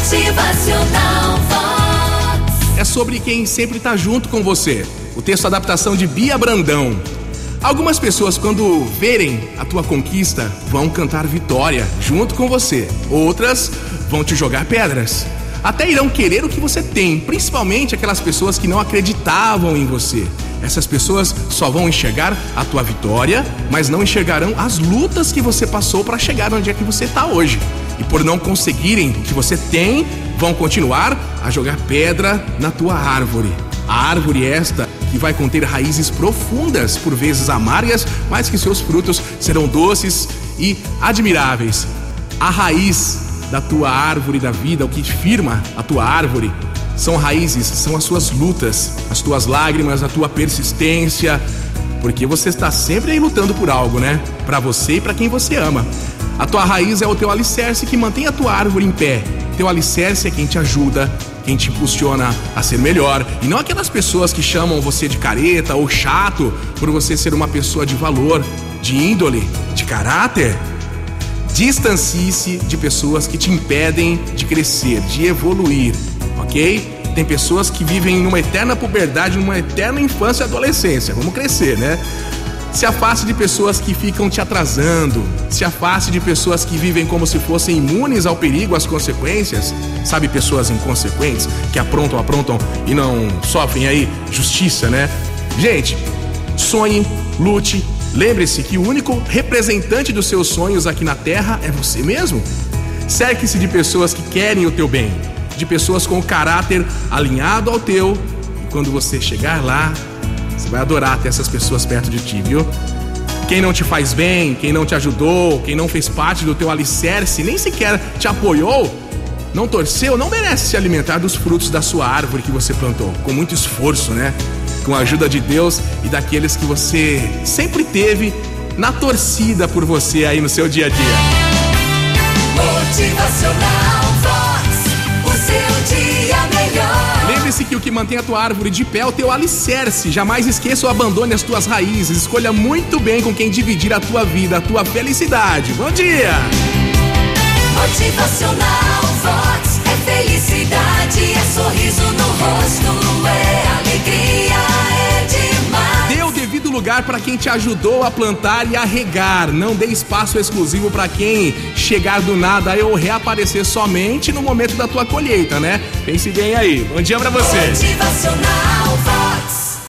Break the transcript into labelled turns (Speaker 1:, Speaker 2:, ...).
Speaker 1: Motivacional Vox.
Speaker 2: É sobre quem sempre tá junto com você. O texto adaptação de Bia Brandão. Algumas pessoas, quando verem a tua conquista, vão cantar vitória junto com você. Outras vão te jogar pedras. Até irão querer o que você tem, principalmente aquelas pessoas que não acreditavam em você. Essas pessoas só vão enxergar a tua vitória, mas não enxergarão as lutas que você passou para chegar onde é que você está hoje. E por não conseguirem o que você tem, vão continuar a jogar pedra na tua árvore. A árvore esta que vai conter raízes profundas, por vezes amargas, mas que seus frutos serão doces e admiráveis. A raiz da tua árvore da vida, o que firma a tua árvore, são raízes, são as suas lutas, as tuas lágrimas, a tua persistência, porque você está sempre aí lutando por algo, né? Para você e para quem você ama. A tua raiz é o teu alicerce que mantém a tua árvore em pé. Teu alicerce é quem te ajuda, quem te impulsiona a ser melhor. E não aquelas pessoas que chamam você de careta ou chato por você ser uma pessoa de valor, de índole, de caráter. Distancie-se de pessoas que te impedem de crescer, de evoluir, ok? Tem pessoas que vivem numa eterna puberdade, numa eterna infância e adolescência. Vamos crescer, né? Se afaste de pessoas que ficam te atrasando. Se afaste de pessoas que vivem como se fossem imunes ao perigo, às consequências. Sabe, pessoas inconsequentes que aprontam, aprontam e não sofrem aí justiça, né? Gente, sonhe, lute. Lembre-se que o único representante dos seus sonhos aqui na Terra é você mesmo. Cerque-se de pessoas que querem o teu bem, de pessoas com caráter alinhado ao teu. E quando você chegar lá, você vai adorar ter essas pessoas perto de ti, viu? Quem não te faz bem, quem não te ajudou, quem não fez parte do teu alicerce, nem sequer te apoiou, não torceu, não merece se alimentar dos frutos da sua árvore que você plantou, com muito esforço, né? Com a ajuda de Deus e daqueles que você sempre teve na torcida por você aí no seu dia a dia. Mantém a tua árvore de pé o teu alicerce. Jamais esqueça ou abandone as tuas raízes. Escolha muito bem com quem dividir a tua vida, a tua felicidade. Bom dia!
Speaker 1: Motivacional
Speaker 2: lugar para quem te ajudou a plantar e a regar. Não dê espaço exclusivo para quem chegar do nada ou reaparecer somente no momento da tua colheita, né? Pense bem aí. Bom dia pra você.
Speaker 1: Motivacional.